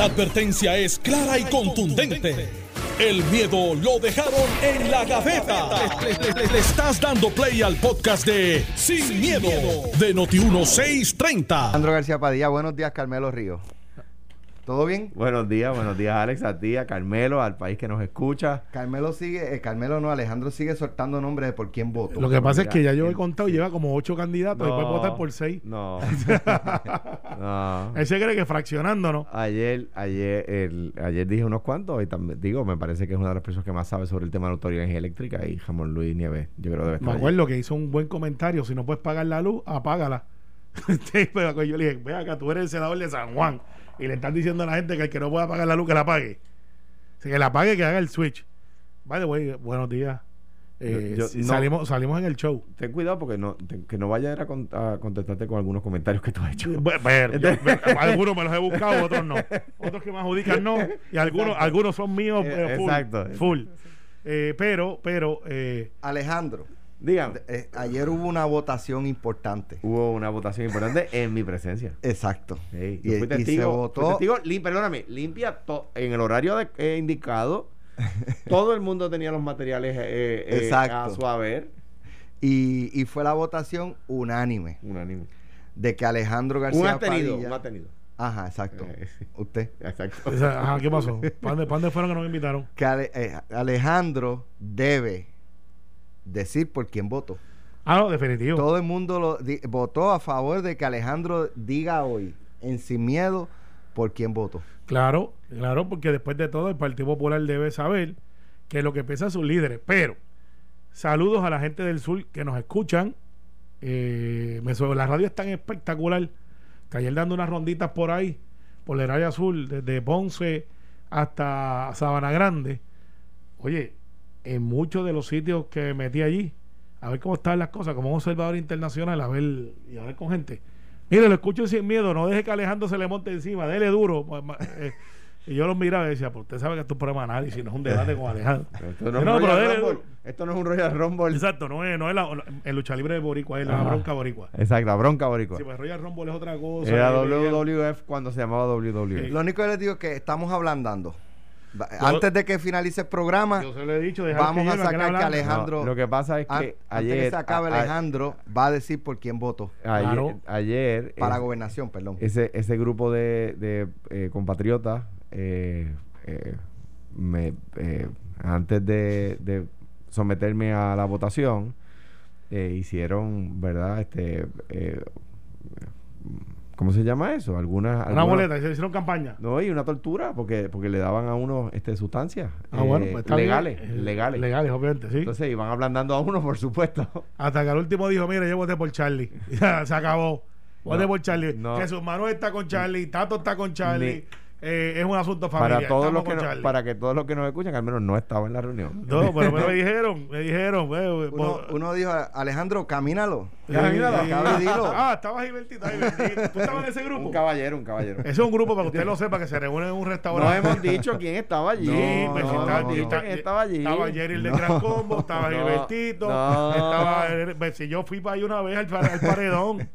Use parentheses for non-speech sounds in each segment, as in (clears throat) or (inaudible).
La advertencia es clara y contundente. El miedo lo dejaron en la gaveta. Le, estás dando play al podcast de Sin, miedo, de Noti1630. Alejandro García Padilla, buenos días, Carmelo Ríos. ¿Todo bien? Buenos días, buenos días Alex, a ti, a Carmelo, al país que nos escucha. Carmelo sigue, eh, Carmelo no, Alejandro sigue soltando nombres de por quién voto. Lo que pasa es que ya yo he contado y lleva como ocho candidatos y puede votar por seis. No. (laughs) no. Él se cree que fraccionando, ¿no? Ayer, ayer, el, ayer dije unos cuantos y también digo, me parece que es una de las personas que más sabe sobre el tema de la autoridad eléctrica y Jamón Luis Nieves. Yo creo que debe estar Me allí. acuerdo que hizo un buen comentario. Si no puedes pagar la luz, apágala. (laughs) Sí, pero yo le dije, ve acá, tú eres el senador de San Juan. Y le están diciendo a la gente que el que no pueda pagar la luz, que la pague. O sea, que la pague, que haga el switch. By the way, buenos días. Eh, Yo- yo si- no- salimos, salimos en el show. Ten cuidado porque no, te- que no vaya a, ir a con- a contestarte con algunos comentarios que tú has hecho. Bueno, pero yo- algunos me los he buscado, otros no. Otros que me adjudican no. Y algunos, algunos son míos Eh, eh, full. exacto. full. Eh, pero, pero, eh, Alejandro, Dígame. eh, ayer hubo una votación importante. Hubo una votación importante en mi presencia. Exacto. Y- fui y se testigo, votó- fui testigo lim- perdóname, limpia to- en el horario de- eh, indicado. (laughs) todo el mundo tenía los materiales eh, eh, Exacto. a su haber. Y, y fue la votación unánime Unánime. de que Alejandro García Un atenido, Padilla- un atenido. Ajá, exacto. Eh, sí. Usted. Exacto. ajá, ¿qué pasó? ¿Para dónde, fueron que nos invitaron? Que Ale- eh, Alejandro debe decir por quién votó. Ah, no, definitivo. Todo el mundo lo di- votó a favor de que Alejandro diga hoy, en Sin Miedo, por quién votó. Claro, claro, porque después de todo el Partido Popular debe saber que lo que piensan sus líderes. Pero, saludos a la gente del sur que nos escuchan. Eh, me sube- la radio es tan espectacular que ayer dando unas ronditas por ahí, por el área azul, desde Ponce hasta Sabana Grande. Oye, en muchos de los sitios que metí allí, a ver cómo están las cosas, como un observador internacional, a ver y a ver con gente. Mire, lo escucho sin miedo, no deje que Alejandro se le monte encima, dele duro. (laughs) eh, y yo los miraba y decía, pues usted sabe que esto es un programa de análisis, no es un debate con Alejandro. (laughs) Esto no, es No, un pero Royal dele- Rumble. Esto no es un Royal Rumble. Exacto, no es, no es la, el lucha libre de Boricua, es la Ajá. bronca Boricua. Exacto, la bronca boricua. Sí, pues Royal Rumble es otra cosa. Era WWF cuando se llamaba WWE. Sí. Lo único que les digo es que estamos ablandando. Antes de que finalice el programa, Yo se lo he dicho, dejar vamos a que sacar que. Alejandro- No, lo que pasa es que an- antes ayer. que se acabe a- a- Alejandro, va a decir por quién votó. ayer, Claro. ayer, Para es- gobernación, perdón. ese, ese grupo de, de eh, compatriotas, eh, eh, me, eh, antes de, de someterme a la votación, eh, hicieron, ¿verdad? Este, eh, ¿Cómo se llama eso? Algunas. Una boleta, y se hicieron campaña. No, y una tortura, porque, porque le daban a uno este, sustancias Ah, bueno, eh, pues bien. legales, Eh, legales. Legales, obviamente, sí. Entonces iban ablandando a uno, por supuesto. Hasta que el último dijo, mire, yo voté por Charlie. (laughs) Se acabó. Voté No, por Charlie. no. Jesús Manuel está con Charlie, Tato está con Charlie. Eh, es un asunto familiar. para todos estamos los que no- para que todos los que nos escuchan, al menos no estaba en la reunión. No, pero, me (laughs) dijeron, me dijeron. eh, Uno, pues, uno dijo, Alejandro, camínalo. eh, dilo. (laughs) Ah, estabas ahí, Bertito, ahí, Bertito. ¿Tú estabas en ese grupo? Un caballero, un caballero. Ese es un grupo para que usted lo sepa, que se reúne en un No restaurante. hemos dicho quién estaba allí. Sí, No, pues no, si estaba, no, no. está- estaba allí. Estaba Jerry el de No. Gran Combo, estaba No, Gilbertito, no. estaba. pues, si yo fui para ahí una vez al paredón.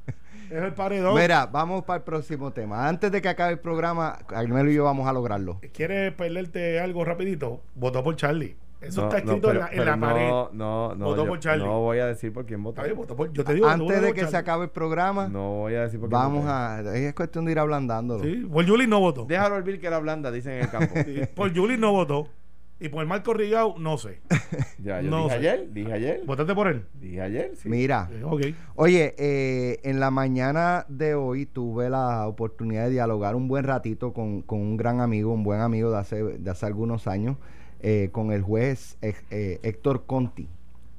Es el paredón. Mira, vamos para el próximo tema. Antes de que acabe el programa, Carmelo y yo vamos a lograrlo. ¿Quieres perderte algo rapidito? Votó por Charlie. Eso No, está no, escrito pero- en la, en la pared. No, no, no. Votó yo por Charlie. No voy a decir por quién votó. Por- yo te digo, Antes de que se acabe el programa, No voy a decir por quién vamos a. Es cuestión de ir ablandándolo. Sí, por Juli no votó. Déjalo olvidar que era blanda, dicen en el campo. Sí, Por Juli no votó. Y por Marco Rigao, no sé. (laughs) ya, yo No dije sé. ayer, dije ayer. ¿Votaste por él? Dije ayer, sí. Mira, Eh, ok. oye, eh, en la mañana de hoy tuve la oportunidad de dialogar un buen ratito con, con un gran amigo, un buen amigo de hace, de hace algunos años, eh, con el juez eh, eh, Héctor Conti,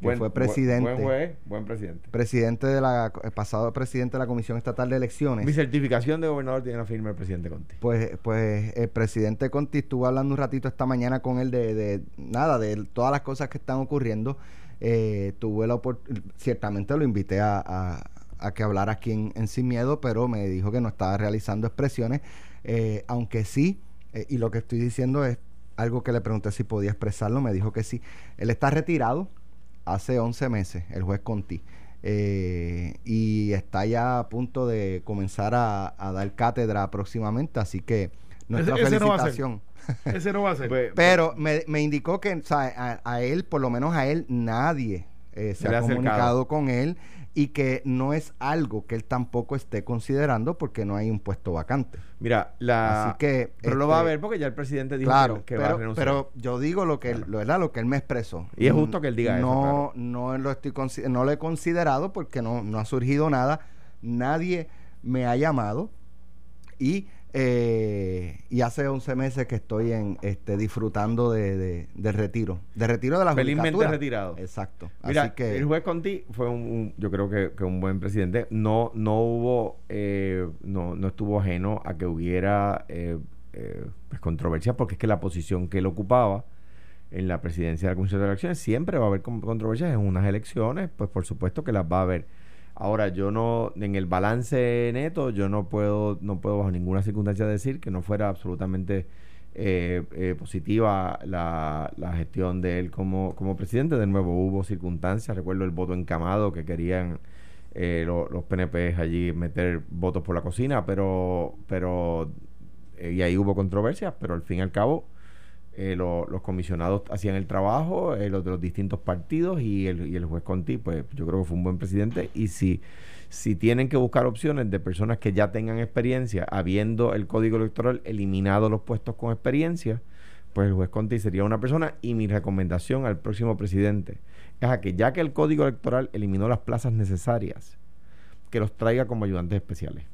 Buen- fue presidente. Buen juez, buen presidente. presidente de la el pasado presidente de la Comisión Estatal de Elecciones. Mi certificación de gobernador tiene la firma del presidente Conti. Pues, pues el presidente Conti estuvo hablando un ratito esta mañana con él de, de nada, de todas las cosas que están ocurriendo. Eh, tuve la opor- ciertamente lo invité a, a- a que hablara aquí en, en Sin Miedo, pero me dijo que no estaba realizando expresiones, eh, aunque sí, eh, y lo que estoy diciendo es algo que le pregunté si podía expresarlo, me dijo que sí. Él está retirado hace 11 meses, el juez Conti. eh, y está ya a punto de comenzar a, a dar cátedra próximamente, así que nuestra Ese- ese no va a ser. felicitación. Ese no va a ser. (laughs) Pues, Pero me, me indicó que o sea, a, a él, por lo menos a él, nadie eh, se ha comunicado con él y que no es algo que él tampoco esté considerando porque no hay un puesto vacante. mira, la. Así que, Pero lo va a este, ver porque ya el presidente dijo Claro, que, va a renunciar. pero yo digo lo que él, Claro. lo, ¿verdad? lo que él me expresó. Y es justo que él diga eso, no, claro. No lo estoy no lo he considerado porque no, no ha surgido nada. Nadie me ha llamado y eh, y hace 11 meses que estoy en este disfrutando de, retiro, de retiro de la Felizmente judicatura. retirado. Exacto. Mira, Así que el juez Conti fue un, un- yo creo que, que un buen presidente. No, no hubo, eh, no, no estuvo ajeno a que hubiera eh, eh, pues, controversia, porque es que la posición que él ocupaba en la presidencia de la Comisión de Elecciones siempre va a haber con- controversias en unas elecciones, pues por supuesto que las va a haber. Ahora, yo no, en el balance neto, yo no puedo, no puedo bajo ninguna circunstancia decir que no fuera absolutamente eh, eh, positiva la, la gestión de él como, como presidente. De nuevo, hubo circunstancias, recuerdo el voto encamado que querían eh, lo- los PNP allí meter votos por la cocina, pero, pero eh, y ahí hubo controversias, pero al fin y al cabo eh, lo- los comisionados hacían el trabajo, eh, los de los distintos partidos y el, y el juez Conti, pues yo creo que fue un buen presidente. Y si, si tienen que buscar opciones de personas que ya tengan experiencia, habiendo el código electoral eliminado los puestos con experiencia, pues el juez Conti sería una persona. Y mi recomendación al próximo presidente es a que ya que el código electoral eliminó las plazas necesarias, que los traiga como ayudantes especiales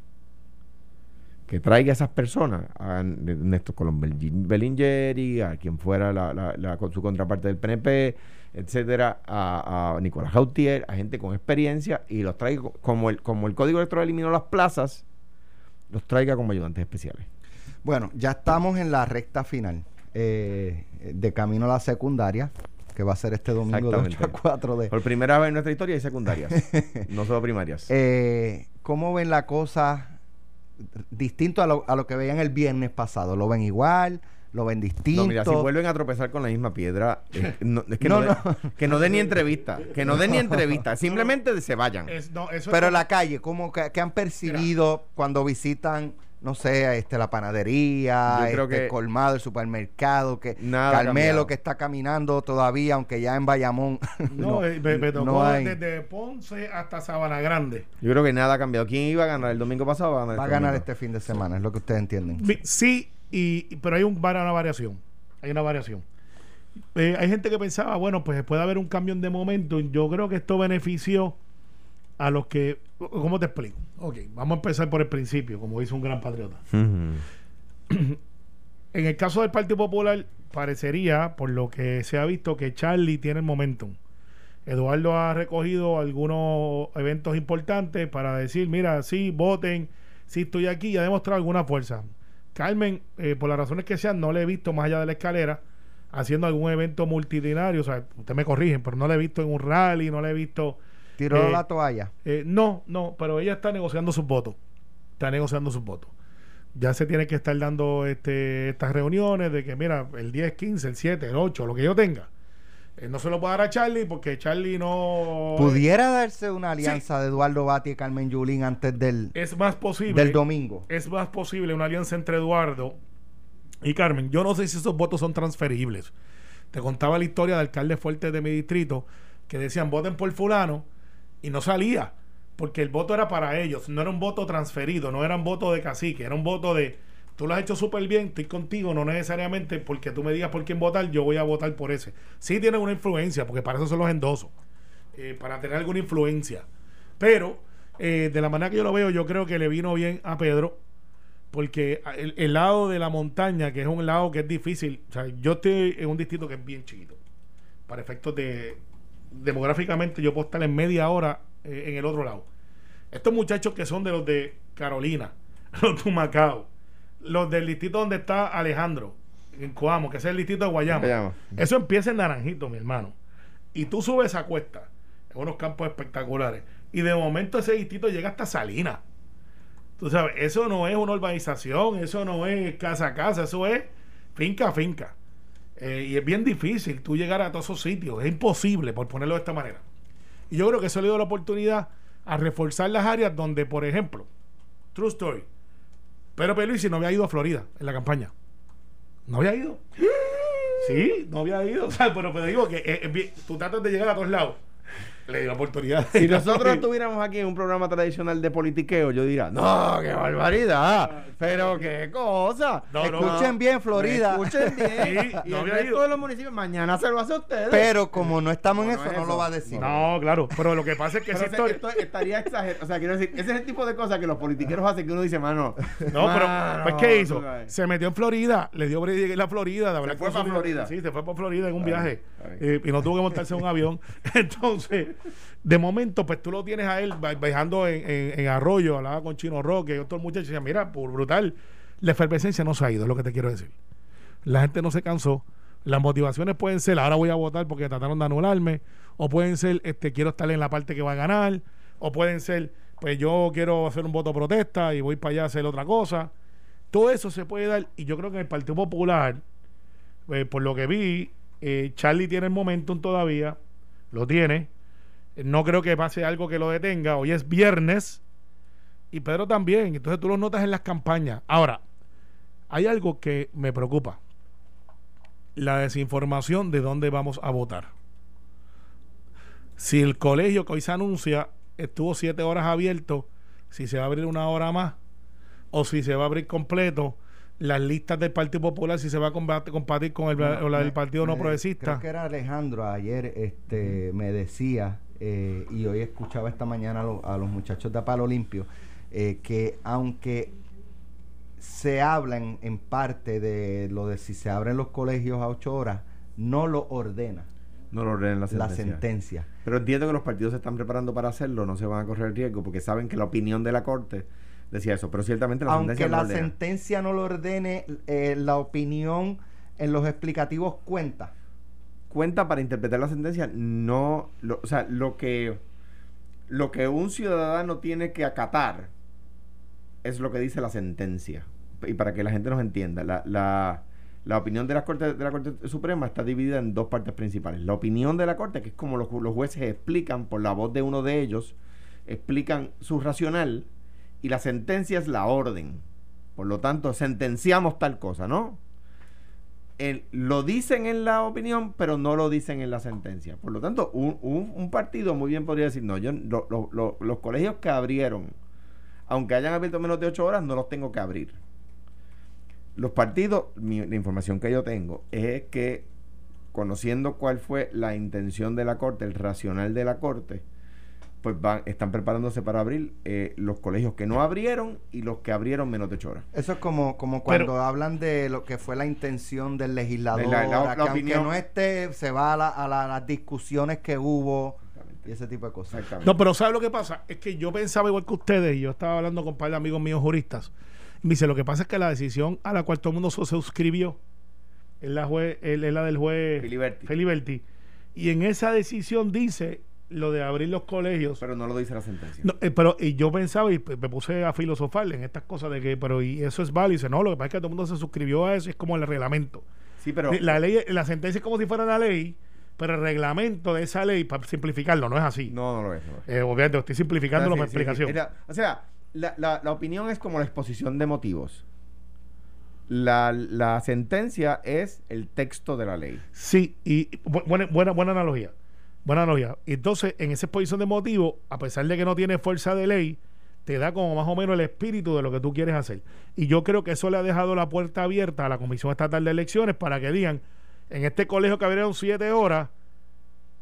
que traiga a esas personas, a Néstor Colón Bel- Bellingeri, a quien fuera la, la- la- con su contraparte del PNP, etcétera, a, a Nicolás Jautier, a gente con experiencia, y los traiga co- como el, como el Código Electoral eliminó las plazas, los traiga como ayudantes especiales. Bueno, ya estamos en la recta final eh, de camino a la secundaria, que va a ser este domingo de 8 a Exactamente. 4 de... Por primera vez en nuestra historia hay secundarias, (laughs) no solo primarias. Eh, ¿Cómo ven la cosa distinto a lo, a lo que veían el viernes pasado? ¿Lo ven igual? ¿Lo ven distinto? No, mira, si vuelven a tropezar con la misma piedra, eh, (laughs) no- es que No, no, que no den ni entrevista, que no den ni entrevista, (laughs) simplemente se vayan. Es- no, eso Pero es- en la calle, ¿cómo que, que han percibido cuando visitan, no sé, este, la panadería, Yo creo este, que- el colmado, el supermercado, que Nada Carmelo que está caminando todavía, aunque ya en Bayamón (laughs) No, eh, me, me tocó no hay. desde Ponce hasta Sabana Grande. Yo creo que nada ha cambiado. ¿Quién iba a ganar el domingo pasado? Va a ganar, Va a este ganar este fin de semana, es lo que ustedes entienden. Sí, y, pero hay un, una variación. Hay una variación. Eh, hay gente que pensaba, bueno, pues puede haber un cambio de momento. Yo creo que esto benefició a los que. ¿Cómo te explico? Ok, vamos a empezar por el principio, como dice un gran patriota. En el caso del Partido Popular, parecería, por lo que se ha visto, que Charlie tiene el momentum. Eduardo ha recogido algunos eventos importantes para decir, mira, sí, voten, sí estoy aquí y ha demostrado alguna fuerza. Carmen, eh, por las razones que sean, no le he visto más allá de la escalera haciendo algún evento multitudinario. O sea, usted me corrigen, pero no le he visto en un rally, no le he visto... Tiró eh, la toalla. eh, no, no, pero ella está negociando sus votos. Está negociando sus votos. Ya se tiene que estar dando este, estas reuniones de que, mira, el 10, 15, el 7, el 8, lo que yo tenga. Eh, no se lo puedo dar a Charlie porque Charlie no. ¿Pudiera darse una alianza de Eduardo Bati y Carmen Yulín antes del, Es más posible. del domingo? Es más posible una alianza entre Eduardo y Carmen. Yo no sé si esos votos son transferibles. Te contaba la historia de alcaldes fuertes de mi distrito que decían voten por fulano y no salía porque el voto era para ellos, no era un voto transferido, no era un voto de cacique, era un voto de tú lo has hecho súper bien, estoy contigo, no necesariamente porque tú me digas por quién votar, yo voy a votar por ese. Sí tienen una influencia, porque para eso son los endosos, eh, para tener alguna influencia. Pero eh, de la manera que yo lo veo, yo creo que le vino bien a Pedro, porque el, el lado de la montaña, que es un lado que es difícil, o sea, yo estoy en un distrito que es bien chiquito, para efectos de demográficamente yo puedo estar en media hora eh, en el otro lado. Estos muchachos que son de los de Carolina, (laughs) los de Macao, los del distrito donde está Alejandro, en Coamo, que es el distrito de Guayama. Guayama. Eso empieza en Naranjito, mi hermano. Y tú subes esa cuesta, en unos campos espectaculares, y de momento ese distrito llega hasta Salinas. Tú sabes, eso no es una urbanización, eso no es casa a casa, eso es finca a finca. Eh, y es bien difícil tú llegar a todos esos sitios, es imposible, por ponerlo de esta manera. Y yo creo que eso le dio la oportunidad a reforzar las áreas donde, por ejemplo, True Story, Pero Pierluisi no había ido a Florida en la campaña. No había ido. Sí, no había ido. (laughs) O sea, pero, pero digo que eh, eh, tú tratas de llegar a todos lados. Le dio oportunidad. Si nosotros estuviéramos aquí en un programa tradicional de politiqueo, yo diría, no, qué barbaridad, pero qué cosa. No, no, Escuchen bien, Florida. Escuchen bien. (laughs) Sí, y no el había resto ido. de los municipios mañana se lo hace a ustedes. Pero como no estamos en No, eso, no es no lo va a decir. No, claro. Pero lo que pasa es que se- historia. esto estaría exagerado. O sea, quiero decir, ese es el tipo de cosas que los politiqueros hacen que uno dice, mano. No, pero pues ¿qué hizo? Se metió en Florida, le dio en la Florida. de hablar fue con pa' su- Florida. Sí, se fue para Florida en un viaje eh, y no tuvo que montarse en un avión. (laughs) Entonces, de momento, pues tú lo tienes a él viajando en, Arroyo, hablaba con Chino Roque y otros muchachos y mira, por brutal, la efervescencia no se ha ido, es lo que te quiero decir. La gente no se cansó. Las motivaciones pueden ser, ahora voy a votar porque trataron de anularme, o pueden ser, este, quiero estar en la parte que va a ganar, o pueden ser, pues yo quiero hacer un voto protesta y voy para allá a hacer otra cosa. Todo eso se puede dar, y yo creo que en el Partido Popular, eh, por lo que vi, eh, Charlie tiene el momentum todavía, lo tiene. No creo que pase algo que lo detenga. Hoy es viernes y Pedro también. Entonces tú lo notas en las campañas. Ahora, hay algo que me preocupa. La desinformación de dónde vamos a votar. Si el colegio que hoy se anuncia estuvo siete horas abierto, si se va a abrir una hora más o si se va a abrir completo, las listas del Partido Popular, si se va a combat- compartir con el, o la del Me- Partido No Progresista. Creo que era Alejandro ayer, este, me decía, eh, y hoy escuchaba esta mañana a, lo- a los muchachos de Palo Limpio, eh, que aunque se habla en, parte de lo de si se abren los colegios a ocho horas, no lo ordena No lo ordenen la la sentencia. sentencia. Pero entiendo que los partidos se están preparando para hacerlo, no se van a correr el riesgo porque saben que la opinión de la Corte decía eso, pero ciertamente la Aunque sentencia no la ordena. sentencia no lo ordene, eh, la opinión en los explicativos cuenta. Cuenta para interpretar la sentencia, no, lo- o sea, lo que lo que un ciudadano tiene que acatar es lo que dice la sentencia. Y para que la gente nos entienda, la, la, la opinión de la Corte de la Corte Suprema está dividida en dos partes principales. La opinión de la Corte, que es como los, los jueces explican por la voz de uno de ellos, explican su racional, y la sentencia es la orden. Por lo tanto, sentenciamos tal cosa, ¿no? Lo dicen en la opinión, pero no lo dicen en la sentencia. Por lo tanto, un, un- partido muy bien podría decir, no, yo lo- lo- lo- los colegios que abrieron, aunque hayan abierto menos de ocho horas, no los tengo que abrir. Los partidos, la información que yo tengo es que, conociendo cuál fue la intención de la Corte, el racional de la Corte, pues van, están preparándose para abrir eh, los colegios que no abrieron y los que abrieron menos de ocho horas. Eso es como, como cuando hablan de lo que fue la intención del legislador, La- la- la que aunque opinión. no esté, se va a, la- a la- las discusiones que hubo y ese tipo de cosas. Exactamente. No, pero ¿sabes lo que pasa? Es que yo pensaba igual que ustedes, y yo estaba hablando con un par de amigos míos juristas. Y me dice, lo que pasa es que la decisión a la cual todo el mundo se suscribió es la, jue- es la del juez Filiberti. Filiberti. Y en esa decisión dice lo de abrir los colegios. Pero no lo dice la sentencia. No, eh, pero y yo pensaba y me puse a filosofar en estas cosas de que, pero y eso es válido. Y dice, no, lo que pasa es que todo el mundo se suscribió a eso, es como el reglamento. Sí, pero. la ley, la sentencia es como si fuera la ley, pero el reglamento de esa ley, para simplificarlo, no es así. No, no lo es. no lo es. Eh, obviamente, estoy simplificándolo Ah, por sí, explicación. Era- o sea, la, la- la opinión es como la exposición de motivos. La, la sentencia es el texto de la ley. Sí, y bu- buena, buena, buena analogía. Buena. Y Entonces, en esa exposición de motivo, a pesar de que no tiene fuerza de ley, te da como más o menos el espíritu de lo que tú quieres hacer. Y yo creo que eso le ha dejado la puerta abierta a la Comisión Estatal de Elecciones para que digan, en este colegio que abrieron siete horas,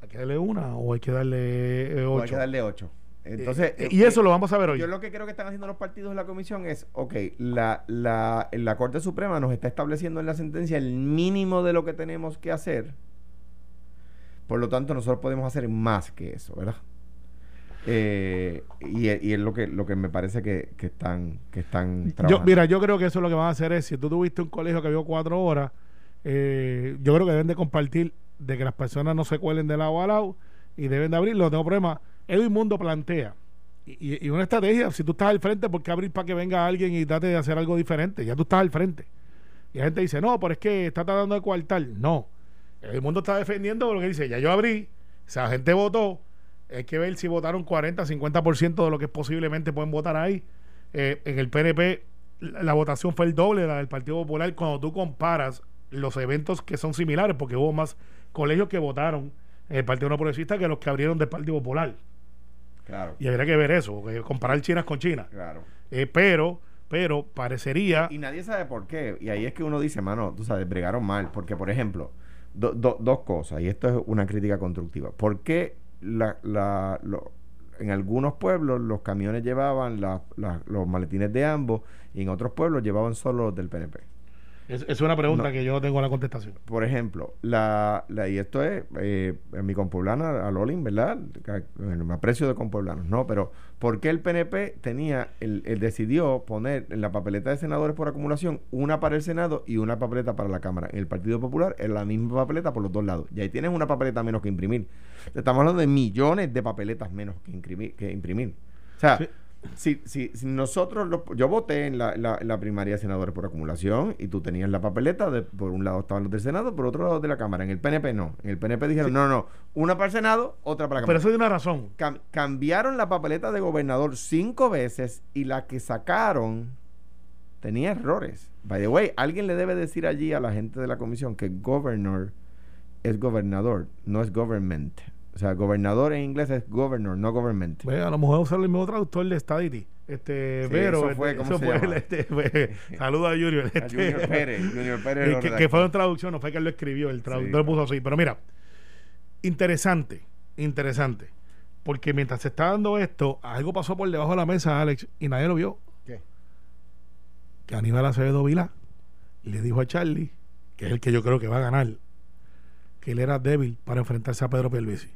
hay que darle una o hay que darle eh, O ocho. hay que darle ocho. Entonces, Eh, eh, y eso eh, lo vamos a ver hoy. Yo lo que creo que están haciendo los partidos en la comisión es, ok, la, la, la Corte Suprema nos está estableciendo en la sentencia el mínimo de lo que tenemos que hacer. Por lo tanto, nosotros podemos hacer más que eso, ¿verdad? Eh, y, y es lo que, lo que me parece que, que están, que están Yo, trabajando. mira, yo creo que eso lo que van a hacer es, si tú tuviste un colegio que vio cuatro horas, eh, yo creo que deben de compartir de que las personas no se cuelen de lado a lado y deben de abrirlo, no tengo problema. Edwin Mundo plantea, y una estrategia, si tú estás al frente, ¿por qué abrir para que venga alguien y trate de hacer algo diferente? Ya tú estás al frente. Y la gente dice, no, pero es que está tratando de coartar. No. El mundo está defendiendo lo que dice, ya yo abrí, o sea, la gente votó, hay que ver si votaron 40, 50% de lo que posiblemente pueden votar ahí. Eh, en el PNP la, la votación fue el doble de la del Partido Popular cuando tú comparas los eventos que son similares, porque hubo más colegios que votaron en el Partido No Progresista que los que abrieron del Partido Popular. Claro. Y habría que ver eso, comparar China con China. Claro. Eh, pero, pero parecería. Y nadie sabe por qué. Y ahí es que uno dice, mano, tú sabes, bregaron mal. Porque, por ejemplo, do- do- dos cosas, y esto es una crítica constructiva. ¿Por qué la, la- en algunos pueblos los camiones llevaban la- los maletines de ambos y en otros pueblos llevaban solo los del PNP? Es, es una pregunta No. que yo no tengo la contestación. Por ejemplo, la, la- y esto es eh, en mi compueblana, a Lolin, ¿verdad? Me aprecio de compueblanos, ¿no? Pero ¿por qué el PNP tenía, el, el decidió poner en la papeleta de senadores por acumulación una para el Senado y una papeleta para la Cámara? En el Partido Popular es la misma papeleta por los dos lados. Y ahí tienes una papeleta menos que imprimir. Estamos hablando de millones de papeletas menos que imprimir. Que imprimir. O sea, Sí. Si, si, si nosotros, lo- yo voté en la, la- la primaria de senadores por acumulación y tú tenías la papeleta, de, por un lado estaban los del Senado, por otro lado de la Cámara. En el PNP no. En el PNP dijeron, no, no, una para el Senado, otra para la Pero Cámara. eso tiene una razón. Cam- cambiaron la papeleta de gobernador cinco veces y la que sacaron tenía errores. By the way, alguien le debe decir allí a la gente de la comisión que governor es gobernador, no es government. O sea, gobernador en inglés es governor, no government. Ve, a lo mejor usar el mismo traductor de Stadity. Este, Sí, pero eso fue, este, ¿cómo se fue, llama? este, fue- (laughs) a Junior. A este, Junior Pérez, Junior (laughs) Pérez que, fue una traducción, no fue que él lo escribió, el traductor Sí. lo puso así. Pero mira, interesante, interesante. Porque mientras se está dando esto, algo pasó por debajo de la mesa, Alex, y nadie lo vio. ¿Qué? Que Aníbal Acevedo Vilá le dijo a Charlie, que es el que yo creo que va a ganar, que él era débil para enfrentarse a Pedro Pierluisi.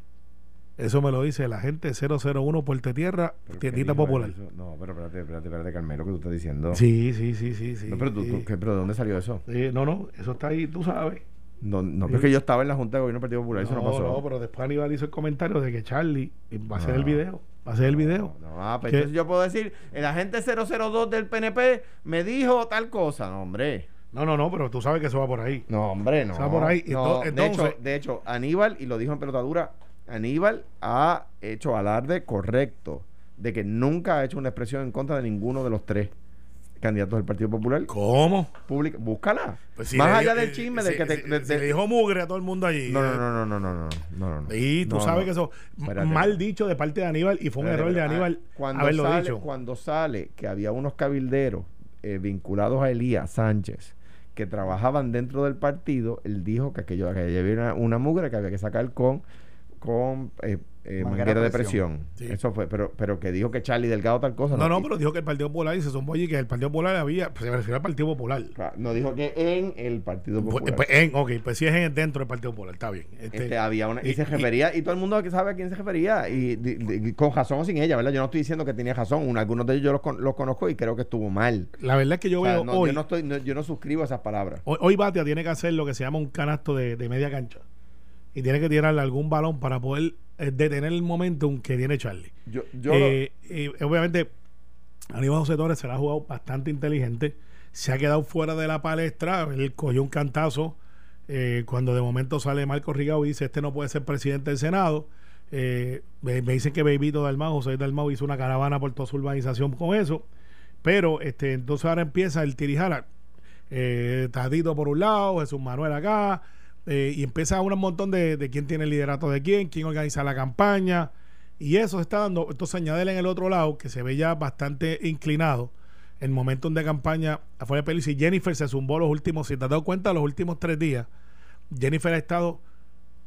Eso me lo dice la gente 001 Puerto Tierra, ¿Pero qué tiendita popular. eso? No, pero espérate, espérate, espérate, Carmelo, que tú estás diciendo. Sí, sí, sí, sí, sí. No, pero, tú, sí. tú- ¿qué- pero ¿de dónde salió eso? Sí, no, no, eso está ahí, tú sabes. No, no, pero es que yo estaba en la Junta de Gobierno del Partido Popular, eso no, pasó. no, pero después Aníbal hizo el comentario de que Charlie va a hacer el No. video. Va a hacer el video. No, no, pues entonces yo puedo decir, el agente 002 del PNP me dijo tal cosa. No, hombre. No, no, no, pero tú sabes que eso va por ahí. No, hombre, no. Está por ahí. No, de, hecho, de hecho, Aníbal, y lo dijo en pelotadura, Aníbal ha hecho alarde correcto de que nunca ha hecho una expresión en contra de ninguno de los tres candidatos del Partido Popular. ¿Cómo? Pública, búscala. Pues si Más allá del chisme si- que te... si- de- si de- le dijo mugre a todo el mundo allí. no, no, eh, no, no, no, no, no, no, no. Y tú No, sabes no. que eso Espérate. mal dicho de parte de Aníbal y fue un Espérate, error de. Aníbal Ah, cuando haberlo sale, dicho. Cuando sale que había unos cabilderos eh, vinculados a Elías Sánchez que trabajaban dentro del partido, él dijo que aquello que había una, una mugre que había que sacar con con eh, eh, Manguera manguera de presión. presión. Sí. Eso fue, pero pero que dijo que Charlie Delgado tal cosa. No, no, Y- pero dijo que el Partido Popular y se sumó allí que el Partido Popular había, pues, se refiere al Partido Popular. Claro, no dijo que en el Partido Pues, Popular. pues, en, ok, pues si es en- dentro del Partido Popular, está bien. Este, Este, había una, y, y- se refería, y, todo el mundo que sabe a quién se refería, y, con razón o sin ella, ¿verdad? Yo no estoy diciendo que tenía razón, un- algunos de ellos yo los, con- los conozco y creo que estuvo mal. la verdad es que yo O sea, veo no, hoy, yo, no estoy, no- yo no suscribo esas palabras. hoy, hoy Batia tiene que hacer lo que se llama un canasto de, de media cancha. Y tiene que tirarle algún balón para poder eh, detener el momentum que tiene Charlie. Yo, yo lo- Eh, eh, obviamente, Aníbal José Torres se la ha jugado bastante inteligente. Se ha quedado fuera de la palestra. Él cogió un cantazo eh, cuando de momento sale Marco Rigao y dice: Este no puede ser presidente del Senado. Eh, me, me dicen que Bebito Dalmau, José Dalmau, hizo una caravana por toda su urbanización con eso. Pero este, entonces ahora empieza el tirijala. Eh, Tadito por un lado, Jesús Manuel acá. Eh, y empieza un montón de, de quién tiene el liderato de quién, quién organiza la campaña. Y eso se está dando. Entonces añádele en el otro lado, que se ve ya bastante inclinado, el momentum de campaña afuera de Pelis. Y Jennifer se zumbó los últimos, si te has dado cuenta, los últimos tres días. Jennifer ha estado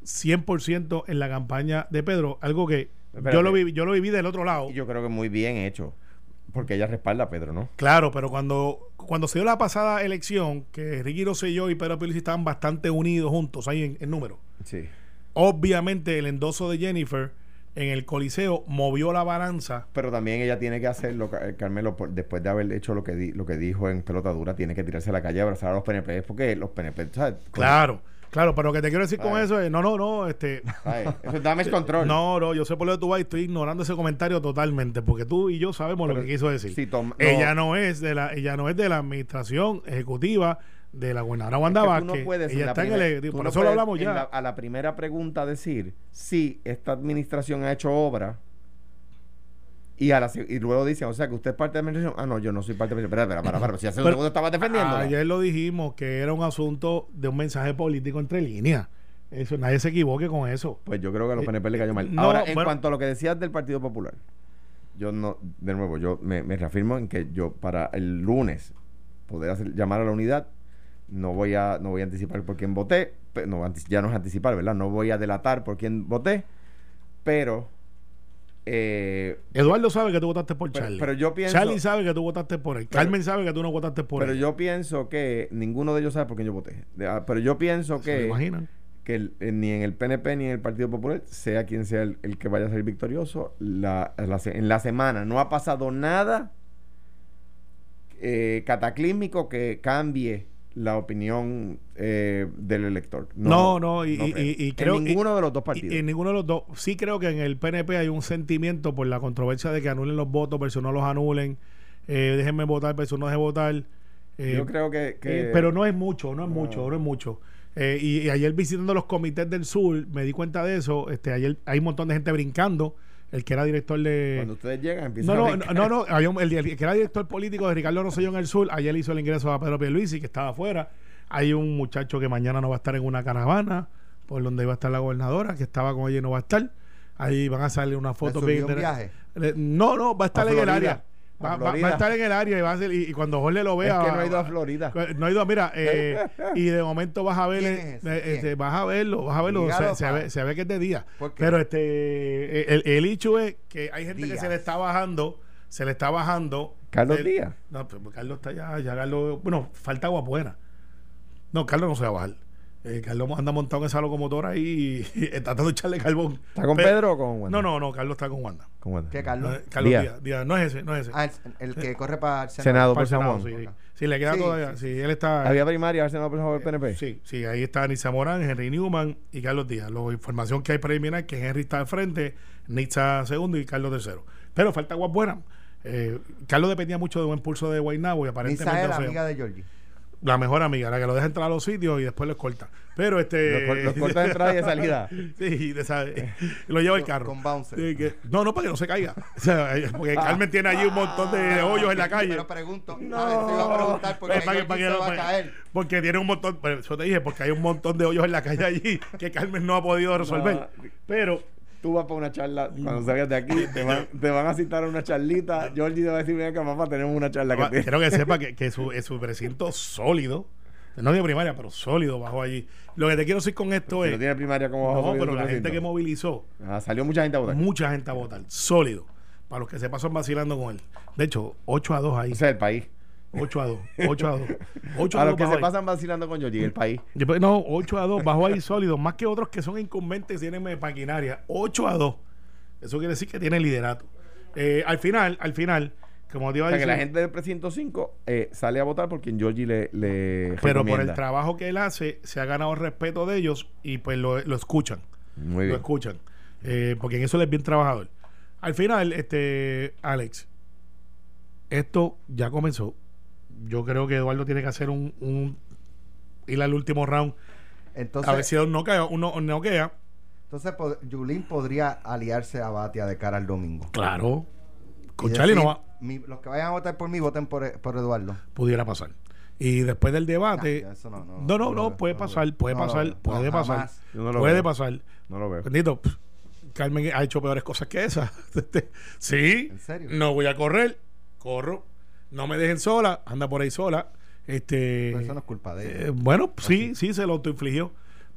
100% en la campaña de Pedro. Algo que Espérate. yo lo, viví, yo lo viví del otro lado. y yo creo que muy bien hecho, porque ella respalda a Pedro, ¿no? Claro, pero cuando, cuando se dio la pasada elección, que Ricky Rosselló y Pedro Pierluisi estaban bastante unidos juntos ahí en, en número. Sí. Obviamente el endoso de Jennifer en el Coliseo movió la balanza. Pero también ella tiene que hacerlo, Ca- Carmelo, por- después de haber hecho lo que di- lo que dijo en pelota dura, tiene que tirarse a la calle a abrazar a los PNP, porque los PNP, ¿sabes? Claro, claro, pero lo que te quiero decir con Ay. eso es, no, no, no, este... ¿sabes? Eso es damage (laughs) control. No, no, yo sé por lo que tú vas y estoy ignorando ese comentario totalmente, porque tú y yo sabemos lo que quiso decir. si tom- no- ella no es de la, ella no es de la administración ejecutiva de la gobernadora Wanda Es que tú Vázquez. no puedes ella la está en el por no eso lo hablamos ya. la- a la primera pregunta decir si esta administración ha hecho obra Y, a la y luego dicen, o sea, que usted es parte de la administración. Ah, no, yo no soy parte de la administración. Espera, espera, espera. Si hace un segundo estabas defendiendo. Ayer lo dijimos que era un asunto de un mensaje político entre líneas. Eso, nadie se equivoque con eso. Pues yo creo que a los Eh, PNP le cayó mal. no, Ahora, en bueno. cuanto a lo que decías del Partido Popular, yo no, de nuevo, yo me, me reafirmo en que yo para el lunes poder hacer, llamar a la unidad, no voy a, no voy a anticipar por quién voté, no, ya no es anticipar, ¿verdad? No voy a delatar por quién voté, pero eh, Eduardo sabe que tú votaste por Pero- Charlie. pero yo pienso- Charlie sabe que tú votaste por él. Pero- Carmen sabe que tú no votaste por pero él. yo pienso que ninguno de ellos sabe por quién yo voté. De- ah, Pero yo pienso ¿Se lo que imaginan? que el- eh, ni en el PNP ni en el Partido Popular, sea quien sea el, el que vaya a salir victorioso, la, la se- en la semana no ha pasado nada eh, cataclísmico que cambie la opinión eh, del elector. No, no, y- y- creo. y- y En creo- ninguno de los dos partidos. y en ninguno de los dos. Sí creo que en el PNP hay un sentimiento por la controversia de que anulen los votos versus no los anulen. Eh, déjenme votar versus no dejen votar. Eh, Yo creo que... que- eh, pero no es mucho, no es No. mucho, no es mucho. Eh, y, y ayer visitando los comités del sur, me di cuenta de eso. Este, ayer hay un montón de gente brincando. El que era director de. cuando ustedes llegan No, empiezan a no, brincar. no, no, había un- el, el que era director político de Ricardo Rosselló en el sur, ayer hizo el ingreso a Pedro Pierluisi, que estaba afuera. Hay un muchacho que mañana no va a estar en una caravana, por donde iba a estar la gobernadora, que estaba con ella y no va a estar. Ahí van a salir una ¿Le foto bien un viaje? Le- No, no, va a estar A en el área. Va, va- a estar en el área y va a ser, y, y cuando Jorge lo Es vea. que no ha ido a Florida. no ha ido, mira, eh, (laughs) y de momento vas a ver, ¿Quién eh, es? eh, este, vas a verlo, vas a verlo, Dígalo, se, se ve, se ve que es de día. Pero este, el, el hecho es que hay gente que se le está bajando, se le está bajando. Carlos El- Díaz. No, pues Carlos está ya, ya Carlos, bueno, falta agua buena. No, Carlos no se va a bajar. Eh, Carlos anda montado en esa locomotora ahí (laughs) y, está tratando de echarle carbón. ¿Está con Pero- Pedro o con Wanda? No, no, no, Carlos está con Wanda. Con Wanda. ¿Qué, Carlos? eh, Carlos Díaz. Díaz. Díaz. No es ese, no es ese. Ah, el, el que corre para el Senado. El por San Senado, Juan. sí. Sí, le queda Sí, todavía. Sí, él está. Había primaria, al Senado por San Juan del PNP. Sí, sí, ahí está Nitza Morán, Henry Newman y Carlos Díaz. La información que hay preliminar es que Henry está al frente, Nitza segundo y Carlos tercero. Pero falta agua buena. Eh, Carlos dependía mucho de un impulso de Guaynabo y aparentemente Nisa es la amiga de Georgie. La mejor amiga, la que lo deja entrar a los sitios y después los corta. Pero este. Los, cor- los cortas de (laughs) entrada y de salida. Sí, de esa- lo lleva el carro. con bouncer. Sí, que- no, no, para que no se caiga. O sea, eh, porque Carmen tiene allí un montón de hoyos en la calle. Pero pregunto. No. Ah, eso iba a preguntar porque Pues, para que- para que se va a caer. Porque tiene un montón, pero eso te dije, porque hay un montón de hoyos en la calle allí que Carmen no ha podido resolver. No. Pero Tú vas para una charla, cuando salgas de aquí, (laughs) te van, te van a citar a una charlita. Georgie te va a decir, mira que papá, tenemos una charla que quiero que sepa que, que su, (laughs) es su precinto sólido, no de primaria, pero sólido bajo allí. Lo que te quiero decir con esto es. no tiene primaria como bajo No, pero la gente que movilizó, Ah, salió mucha gente a votar. mucha gente a votar, sólido. Para los que se pasan vacilando con él. De hecho, 8 a 2 ahí. O sea, el país. 8 a 2. 8 a 2. 8 A a los 2 que bajo se ahí. pasan vacilando con Georgie, el país. Después, no, 8 a 2, bajo ahí sólido. Más que otros que son incumbentes y tienen maquinaria. 8 a 2. Eso quiere decir que tiene liderato. Eh, al final, al final, como te iba O a sea, que la gente del precinto 5 eh, sale a votar por quien Georgie le, le pero por el recomienda. trabajo que él hace, se ha ganado el respeto de ellos y pues lo, lo escuchan. Muy Lo bien. escuchan. Eh, porque en eso él es bien trabajador. Al final, este, Alex, esto ya comenzó. Yo creo que Eduardo tiene que hacer un, un ir al último round. Entonces, a ver si da un noquea, uno un noquea. entonces Yulín podría aliarse a Batia de cara al domingo. Claro. Con Charlie no va, mi- los que vayan a votar por mí, voten por, por Eduardo. pudiera pasar. Y después del debate. Eso no, no, no, no, no no, puede no pasar, puede No pasar, puede No, pasar. jamás. Yo no lo puede veo. pasar. No lo veo. Bendito, pff, Carmen ha hecho peores cosas que esas. (laughs) sí. ¿En serio? No voy a correr, corro. No me dejen sola, anda por ahí sola. Este, Pero eso no es culpa de eh, ellos. bueno, sí, sí, se lo autoinfligió.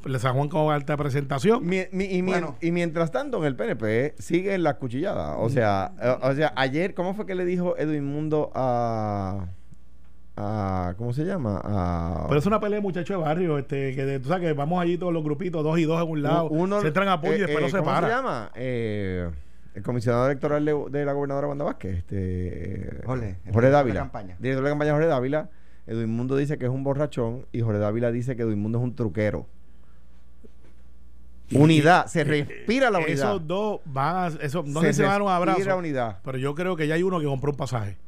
Le San Juan con alta presentación. Mi- mi- y, mi- Bueno. y mientras tanto en el PNP sigue la cuchillada. O sea, eh, o sea, ayer, ¿cómo fue que le dijo Edwin Mundo a, a ¿cómo se llama? A, Pero es una pelea de muchachos de barrio, este, que de- tú sabes que vamos allí todos los grupitos, dos y dos en un lado, uno- se entran a apoyo y eh, después eh, no se ¿Cómo para. se llama? Eh, el comisionado electoral de, de la gobernadora Wanda Vázquez, este, Jorge, Jorge de Dávila. campaña. Director de campaña Jorge Dávila. Edwin Mundo dice que es un borrachón y Jorge Dávila dice que Edwin Mundo es un truquero. Unidad, se respira la unidad. Esos dos van a, eso, no si se van a dar un respira abrazo, unidad. pero yo creo que ya hay uno que compró un pasaje.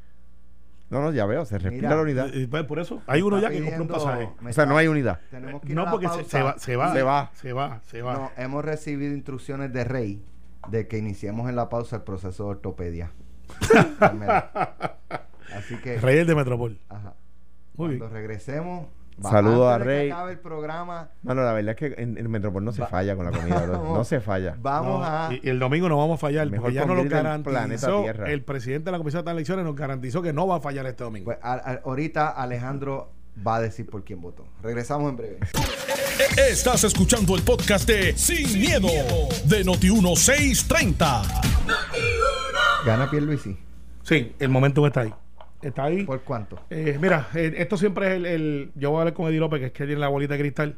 No, no, ya veo, se respira Mira, la unidad. Y, pues, por eso, hay uno ya que compró un pasaje. O sea, no hay unidad. Tenemos que ir a No, la porque se, se va, se va, Se va. se va, se va. No, hemos recibido instrucciones de Rey de que iniciemos en la pausa el proceso de ortopedia. (laughs) Así que. Rey de Metropol. Ajá. Muy Cuando bien. regresemos. Saludos a que Rey. acabe el programa. Mano, la verdad es que en el Metropol no se Va- falla con la comida, bro. No se falla. Vamos No, a. y, y el domingo no vamos a fallar, Mejor porque ya nos lo garantizó. El presidente de la Comisión de Elecciones nos garantizó que no va a fallar este domingo. pues, a- a- ahorita Alejandro va a decir por quién votó. Regresamos en breve. Estás escuchando el podcast de Sin, miedo, de Noti1630. Gana Pierluisi. Sí, el momento está ahí. Está ahí. ¿Por cuánto? Eh, mira, eh, esto siempre es el, el- Yo voy a hablar con Eddie López, que es que tiene la bolita de cristal.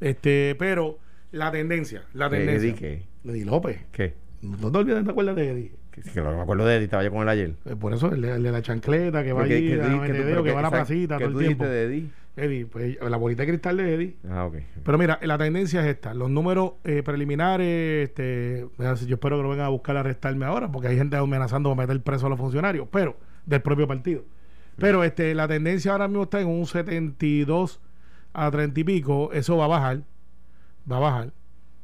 Este, pero la tendencia, la Eh, tendencia. Eddie, ¿qué? Eddie López. ¿Qué? No te olvides, ¿te acuerdas de Eddie? Que, que no me acuerdo de Eddie, estaba yo con él ayer. Eh, por eso, el de, el de la chancleta, que va ¿Qué- allí, a que va a la placita ¿qué todo el tiempo. de Eddie? Eddie, pues la bolita de cristal de Eddie. Ah, ok. Pero mira, la tendencia es esta. Los números eh, preliminares, este, yo espero que no vengan a buscar a arrestarme ahora, porque hay gente amenazando con meter preso a los funcionarios, pero del propio partido. Pero este, la tendencia ahora mismo está en un 72 a 30 y pico. Eso va a bajar. Va a bajar.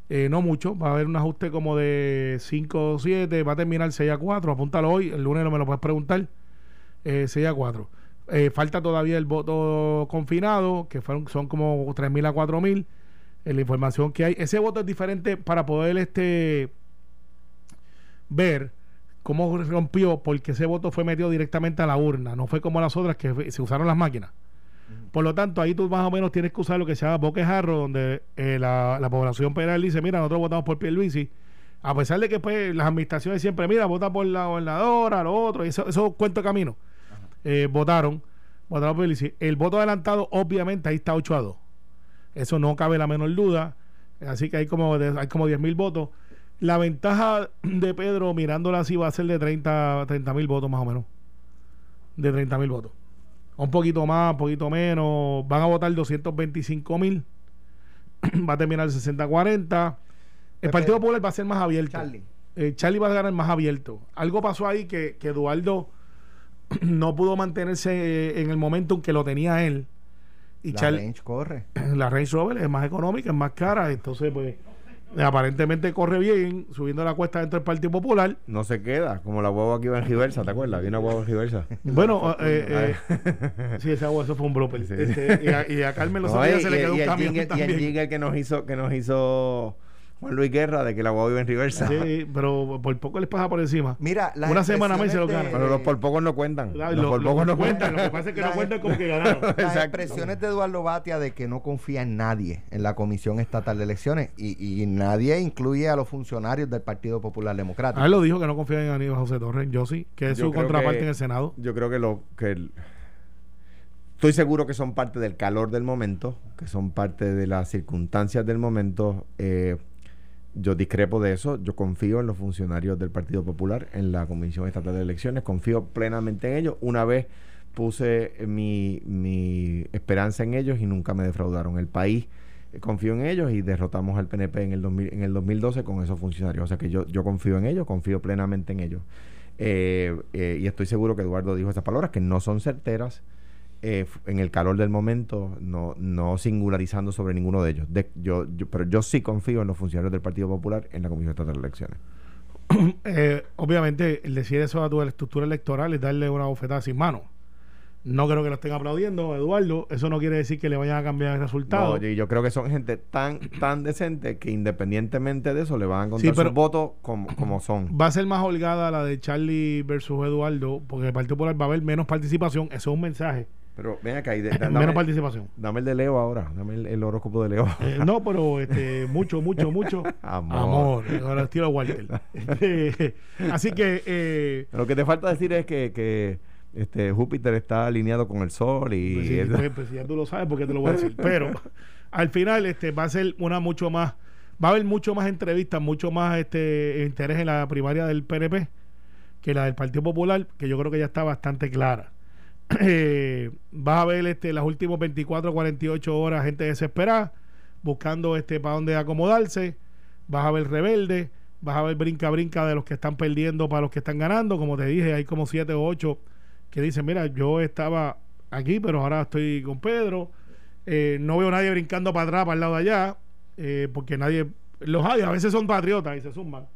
Eh, no mucho. Va a haber un ajuste como de 5 o 7. Va a terminar 6 a 4. Apúntalo hoy. El lunes no me lo puedes preguntar. Eh, 6 a 4. Eh, falta todavía el voto confinado, que fueron, son como 3.000 a 4.000. Eh, la información que hay. Ese voto es diferente para poder este ver cómo rompió, porque ese voto fue metido directamente a la urna, no fue como las otras que se usaron las máquinas. Por lo tanto, ahí tú más o menos tienes que usar lo que se llama boquejarro, donde eh, la, la población penal dice, mira, nosotros votamos por Pierluisi, a pesar de que pues, las administraciones siempre, mira, vota por la gobernadora, lo otro, y eso, eso cuento camino. Eh, votaron, votaron por Pierluisi. El voto adelantado, obviamente, ahí está 8 a 2. Eso no cabe la menor duda. Así que hay como, hay como 10 mil votos. La ventaja de Pedro, mirándola así, va a ser de 30 mil votos más o menos. De 30 mil votos. Un poquito más, un poquito menos. Van a votar 225 mil. (clears throat) va a terminar 60-40. El Partido Popular va a ser más abierto. Charlie. Eh, Charlie va a ganar más abierto. Algo pasó ahí que, que Eduardo (clears throat) no pudo mantenerse eh, en el momento en que lo tenía él. Y la Charlie, range corre. (clears throat) la Range Rover es más económica, es más cara, entonces pues aparentemente corre bien, subiendo la cuesta dentro del Partido Popular. No se queda, como la guagua que iba en Giversa, ¿te acuerdas? Había una guagua en Giversa. Bueno, eh, (laughs) eh, (laughs) sí, ese agua, eso fue un blooper. Sí. Este, y, a, y a Carmen los No, otros días y- se le quedó y un camión jingle- y el también. jingle que nos hizo, que nos hizo Juan Luis Guerra de que la guagua iba en Riversa. Sí, pero por poco les pasa por encima. Mira, Una semana más y se lo expresiones gana. Pero los por pocos no cuentan. Los lo- por pocos lo no cuentan, cuentan. Lo que pasa es que no cuentan como que (laughs) ganaron. Las Exacto. expresiones de Eduardo Batia de que no confía en nadie en la Comisión Estatal de Elecciones y, y nadie incluye a los funcionarios del Partido Popular Democrático. A él lo dijo que no confía en Aníbal José Torres, yo sí, que es Yo su contraparte que- en el Senado. Yo creo que lo que el- estoy seguro que son parte del calor del momento, que son parte de las circunstancias del momento. Eh, yo discrepo de eso. Yo confío en los funcionarios del Partido Popular, en la Comisión Estatal de Elecciones. Confío plenamente en ellos. Una vez puse mi, mi esperanza en ellos y nunca me defraudaron. El país eh, confió en ellos y derrotamos al PNP en el, 2000 en el 2012 con esos funcionarios. O sea que yo, yo confío en ellos, confío plenamente en ellos. Eh, eh, y estoy seguro que Eduardo dijo esas palabras que no son certeras eh, en el calor del momento, no, no singularizando sobre ninguno de ellos. De- yo, yo- pero yo sí confío en los funcionarios del Partido Popular en la Comisión Estatal de Elecciones. (coughs) Eh, obviamente, el decir eso a tu estructura electoral es darle una bofetada sin mano. No creo que lo estén aplaudiendo, Eduardo. Eso no quiere decir que le vayan a cambiar el resultado. No, yo, yo creo que son gente tan, tan decente que independientemente de eso le van a Sí, contar pero- sus votos como, como son. Va a ser más holgada la de Charlie versus Eduardo, porque el Partido Popular va a haber menos participación. Eso es un mensaje. Pero ven acá y de- da- menos dame, participación. dame el de Leo ahora, dame el, el horóscopo de Leo. Eh, no, pero este, mucho, mucho, mucho (laughs) Amor. amor. Ahora estilo Walter. (laughs) Este, así que eh, Lo que te falta decir es que, que este Júpiter está alineado con el Sol y Pues, sí, pues, pues, ya tú lo sabes porque te lo voy a decir. (laughs) Pero al final este va a ser una mucho más, va a haber mucho más entrevistas, mucho más este interés en la primaria del PNP que la del Partido Popular, que yo creo que ya está bastante clara. Eh, vas a ver este las últimas 24 48 horas gente desesperada buscando este para dónde acomodarse. Vas a ver rebelde vas a ver brinca brinca de los que están perdiendo para los que están ganando. Como te dije hay como siete o ocho que dicen mira yo estaba aquí pero ahora estoy con Pedro Eh, no veo nadie brincando para atrás para el lado de allá eh, porque nadie los hay a veces son patriotas y se suman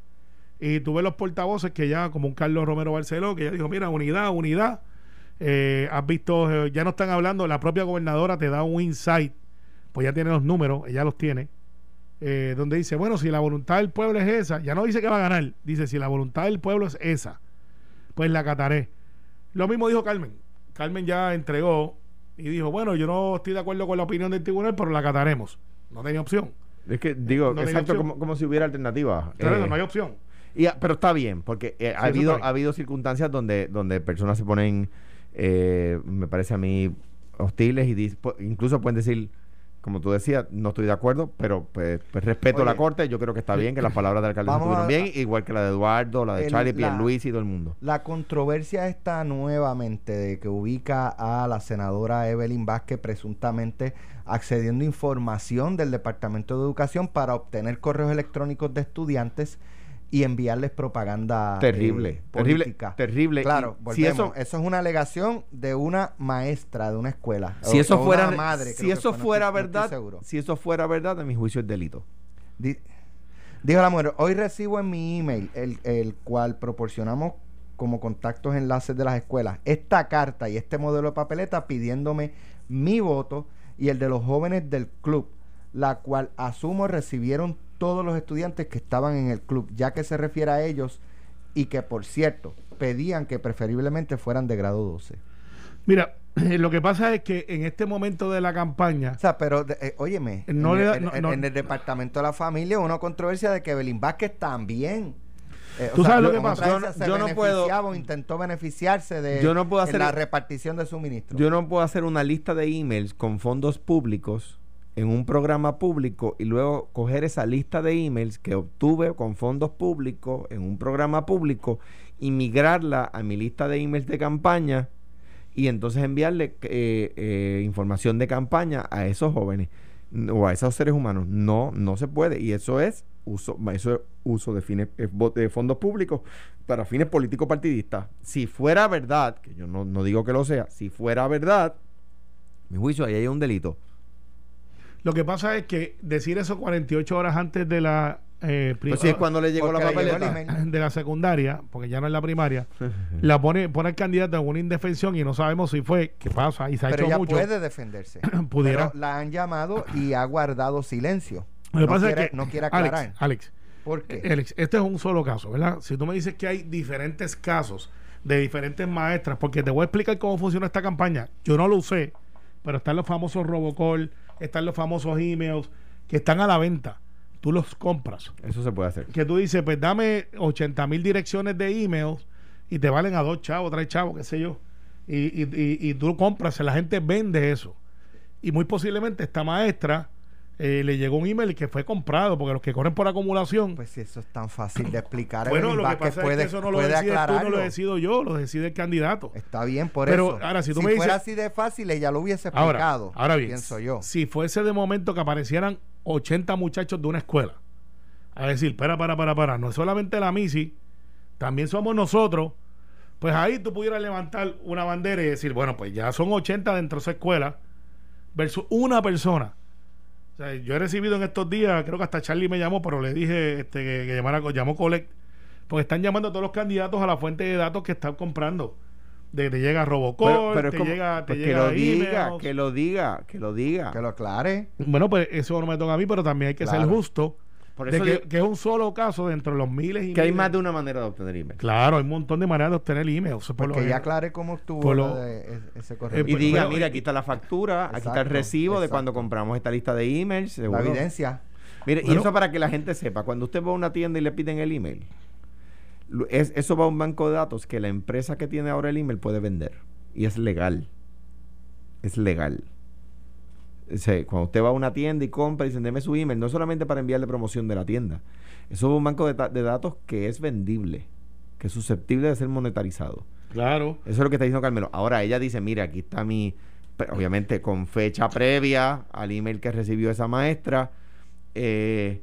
Y tuve los portavoces que ya, como un Carlos Romero Barceló, que ya dijo, mira, unidad, unidad. Eh, has visto, eh, ya no están hablando, la propia gobernadora te da un insight, pues ya tiene los números, ella los tiene, eh, donde dice, bueno, si la voluntad del pueblo es esa, ya no dice que va a ganar, dice, si la voluntad del pueblo es esa, pues la cataré. Lo mismo dijo Carmen. Carmen ya entregó y dijo, bueno, yo no estoy de acuerdo con la opinión del tribunal, pero la cataremos. No tenía opción. Es que digo, No exacto, como, como si hubiera alternativa. Claro, Eh, no hay opción. y, ah, pero está bien, porque eh, ha, habido, ha habido circunstancias donde, donde personas se ponen, eh, me parece a mí, hostiles y incluso pueden decir, como tú decías, no estoy de acuerdo, pero pues, pues respeto Oye. la corte. Yo creo que está bien que las palabras del alcalde estuvieron bien, igual que la de Eduardo, la de El- Charlie, la- Pierluisi y todo el mundo. La controversia está nuevamente de que ubica a la senadora Evelyn Vázquez presuntamente accediendo a información del Departamento de Educación para obtener correos electrónicos de estudiantes y enviarles propaganda Terrible, eh, terrible, política. terrible. Claro, Y si volvemos. eso- eso, es una alegación de una maestra de una escuela. Si o- eso o fuera, una madre, si eso fue, no fuera no estoy verdad, seguro. si eso fuera verdad, en mi juicio es delito. Di- dijo la mujer, hoy recibo en mi email, el, el cual proporcionamos como contactos enlaces de las escuelas, esta carta y este modelo de papeleta pidiéndome mi voto y el de los jóvenes del club, la cual asumo recibieron todos los estudiantes que estaban en el club, ya que se refiere a ellos y que por cierto pedían que preferiblemente fueran de grado 12. Mira, (clears throat) lo que pasa es que en este momento de la campaña, O sea, pero, de- eh, óyeme, No en, le da- el- no- en- no- en el Departamento de la Familia hubo una controversia de que Belín Vázquez también. eh, o ¿Tú sabes lo en que pasa? Yo no- se yo no puedo- o intentó beneficiarse de Yo no puedo hacer- la repartición de suministros. Yo no puedo hacer una lista de emails con fondos públicos en un programa público y luego coger esa lista de emails que obtuve con fondos públicos en un programa público y migrarla a mi lista de emails de campaña y entonces enviarle eh, eh, información de campaña a esos jóvenes o a esos seres humanos. No, no se puede. Y eso es uso, eso es uso de fines eh, de fondos públicos para fines políticos partidistas. Si fuera verdad, que yo no, no digo que lo sea, si fuera verdad, mi juicio ahí hay un delito. Lo que pasa es que decir eso 48 horas antes de la eh, Pues si es cuando le llegó la llegó papeleta. email. de la secundaria, porque ya no es la primaria, (laughs) la pone, pone el candidato en una indefensión y no sabemos si fue, qué pasa, y se ha pero hecho ella mucho. puede defenderse. (clears throat) Pudiera. Pero la han llamado y ha guardado silencio. Lo que no pasa quiere, es que, no quiere Alex, aclarar. Alex, ¿Por qué? Alex, este es un solo caso, ¿verdad? Si tú me dices que hay diferentes casos de diferentes maestras, porque te voy a explicar cómo funciona esta campaña. Yo no lo usé, pero están los famosos robocall, están los famosos emails que están a la venta. Tú los compras. Eso se puede hacer. Que tú dices, pues dame 80 mil direcciones de emails y te valen a dos chavos, tres chavos, qué sé yo. Y, y, y, y tú compras, la gente vende eso. Y muy posiblemente esta maestra eh, le llegó un email que fue comprado, porque los que corren por acumulación. Pues si eso es tan fácil de explicar, bueno, lo que pasa puede, es que eso no lo decides tú, no lo decido yo, lo decide el candidato. Está bien, por Pero, eso. ahora, si tú si me fuera dices- así de fácil, ella lo hubiese Ahora, explicado. ahora bien, pienso yo. si fuese de momento que aparecieran 80 muchachos de una escuela, a decir, para, para, para, para, no es solamente la MISI, también somos nosotros, pues ahí tú pudieras levantar una bandera y decir, bueno, pues ya son 80 dentro de esa escuela versus una persona. Sea, yo he recibido en estos días, creo que hasta Charlie me llamó, pero le dije este, que, que llamara, llamó Collect, porque están llamando a todos los candidatos a la fuente de datos que están comprando. De, te llega Robocall, Pero, pero es te como- llega, te pues que lo diga, que lo diga, que lo diga. Que lo aclare. Bueno, pues eso no me toca a mí, pero también hay que ser justo Por de eso que, que es un solo caso dentro de los miles y que hay más de una manera de obtener email. Claro, hay un montón de maneras de obtener emails. Por lo Porque ya aclare cómo estuvo por la lo- de ese Eh, correo. Y pues, diga, mira, aquí está la factura, aquí está el Exacto, recibo de cuando compramos esta lista de emails. la evidencia. Mire, y eso para que la gente sepa, cuando usted va a una tienda y le piden el email, es, eso va a un banco de datos que la empresa que tiene ahora el email puede vender. Y es legal. Es legal. O sea, cuando usted va a una tienda y compra y dice, deme su email, no solamente para enviarle promoción de la tienda. Eso es un banco de, datos que es vendible, que es susceptible de ser monetarizado. Claro. Eso es lo que está diciendo Carmelo. Ahora ella dice, mira, aquí está mi, obviamente con fecha previa al email que recibió esa maestra. Eh,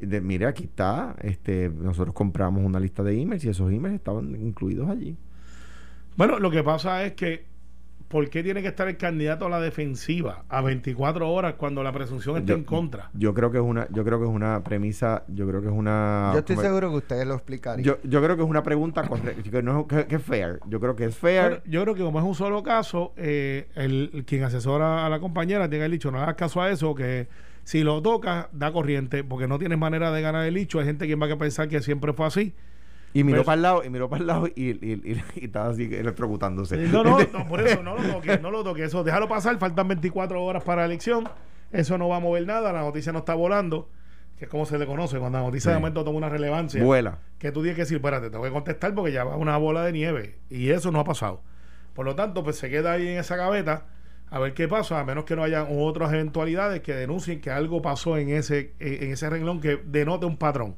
de, mire, aquí está, este, nosotros compramos una lista de emails y esos emails estaban incluidos allí. Bueno, lo que pasa es que ¿por qué tiene que estar el candidato a la defensiva a 24 horas cuando la presunción está Yo- en contra? Yo creo que es una, yo creo que es una premisa, yo creo que es una. Yo estoy seguro que ustedes lo explicarían. Yo, yo creo que es una pregunta correcta, que, no es, que, que es fair. Yo creo que es fair. Yo creo que como es un solo caso, eh, el, el quien asesora a la compañera tiene que haber dicho, no hagas caso a eso, que si lo tocas, da corriente, porque no tienes manera de ganar el dicho. Hay gente que va a pensar que siempre fue así. Y miró para el lado, y miró para el lado y, y, y- y estaba así electrocutándose. No, no, (laughs) no, por eso no lo toques, no lo toques. Eso, déjalo pasar, faltan 24 horas para la elección. Eso no va a mover nada, la noticia no está volando, que es como se le conoce, cuando la noticia de momento toma una relevancia. Vuela. que tú tienes que decir, espérate, te voy a contestar porque ya va una bola de nieve. Y eso no ha pasado. Por lo tanto, pues se queda ahí en esa gaveta a ver qué pasa, a menos que no haya otras eventualidades que denuncien que algo pasó en ese, en ese renglón que denote un patrón.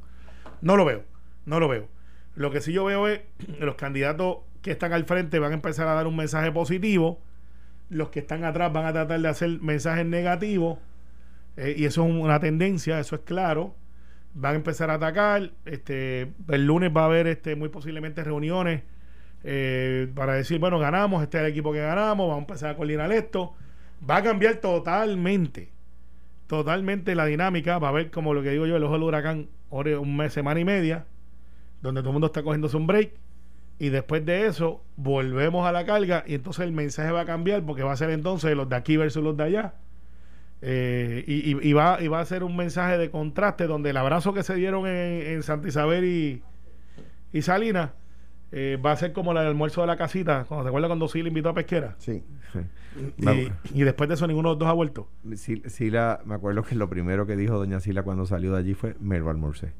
No lo veo, no lo veo. Lo que sí yo veo es (clears throat) los candidatos que están al frente van a empezar a dar un mensaje positivo, los que están atrás van a tratar de hacer mensajes negativos, eh, y eso es una tendencia, eso es claro van a empezar a atacar. Este, el lunes va a haber este, muy posiblemente reuniones eh, para decir, bueno, ganamos, este es el equipo que ganamos, vamos a empezar a coordinar esto. Va a cambiar totalmente, totalmente la dinámica. Va a haber, como lo que digo yo, el ojo del huracán, un mes, semana y media, donde todo el mundo está cogiéndose un break. Y después de eso, volvemos a la carga y entonces el mensaje va a cambiar porque va a ser entonces los de aquí versus los de allá. Eh, y, y- y va, y va a ser un mensaje de contraste donde el abrazo que se dieron en, en Santa Isabel y, y Salinas eh, va a ser como el almuerzo de la casita, cuando te acuerdas cuando Sila invitó a Pesquera. Sí. Y, y después de eso ninguno de los dos ha vuelto. Sil- Sila, me acuerdo que lo primero que dijo doña Sila cuando salió de allí fue, me lo almorcé.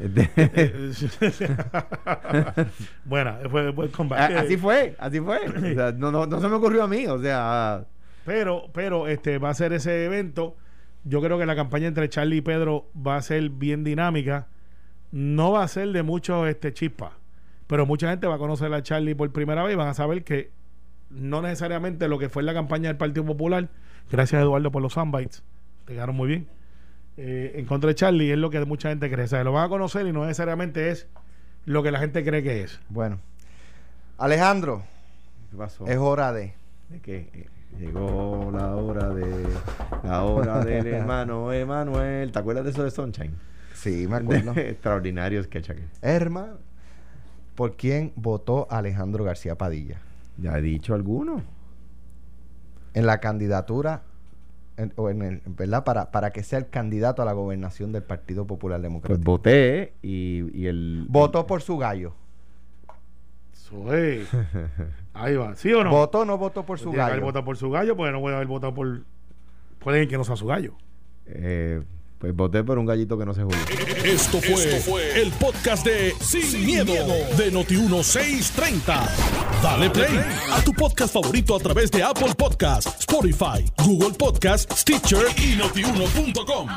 Este, (laughs) bueno, fue buen a- combate. así fue, así fue. O sea, no, no, no se me ocurrió a mí, o sea... Pero, pero este va a ser ese evento. Yo creo que la campaña entre Charlie y Pedro va a ser bien dinámica. No va a ser de mucho este chispa. Pero mucha gente va a conocer a Charlie por primera vez y van a saber que no necesariamente lo que fue la campaña del Partido Popular, gracias Eduardo por los soundbites, te quedaron muy bien. Eh, en contra de Charlie es lo que mucha gente cree. O sea, lo van a conocer y no necesariamente es lo que la gente cree que es. Bueno. Alejandro, ¿Qué pasó? es hora de. de que eh, llegó la hora de la hora del (laughs) hermano Emanuel. ¿Te acuerdas de eso de Sunshine? Sí, me acuerdo. (laughs) Extraordinario sketch aquel. Hermano, ¿por quién votó Alejandro García Padilla? Ya he dicho alguno. En la candidatura, en- o en el, ¿verdad? Para, para que sea el candidato a la gobernación del Partido Popular Pues Democrático. voté y, y el votó por su gallo. Soy. (laughs) Ahí va. ¿Sí o no? ¿Votó o no votó por su Tiene que haber gallo? votado por su gallo, porque no puede haber votado por. Puede alguien que no sea su gallo. eh, pues voté por un gallito que no se jugó. Esto fue, el podcast de Sin, miedo, de Noti1630. Dale play a tu podcast favorito a través de Apple Podcasts, Spotify, Google Podcasts, Stitcher y notiuno.com.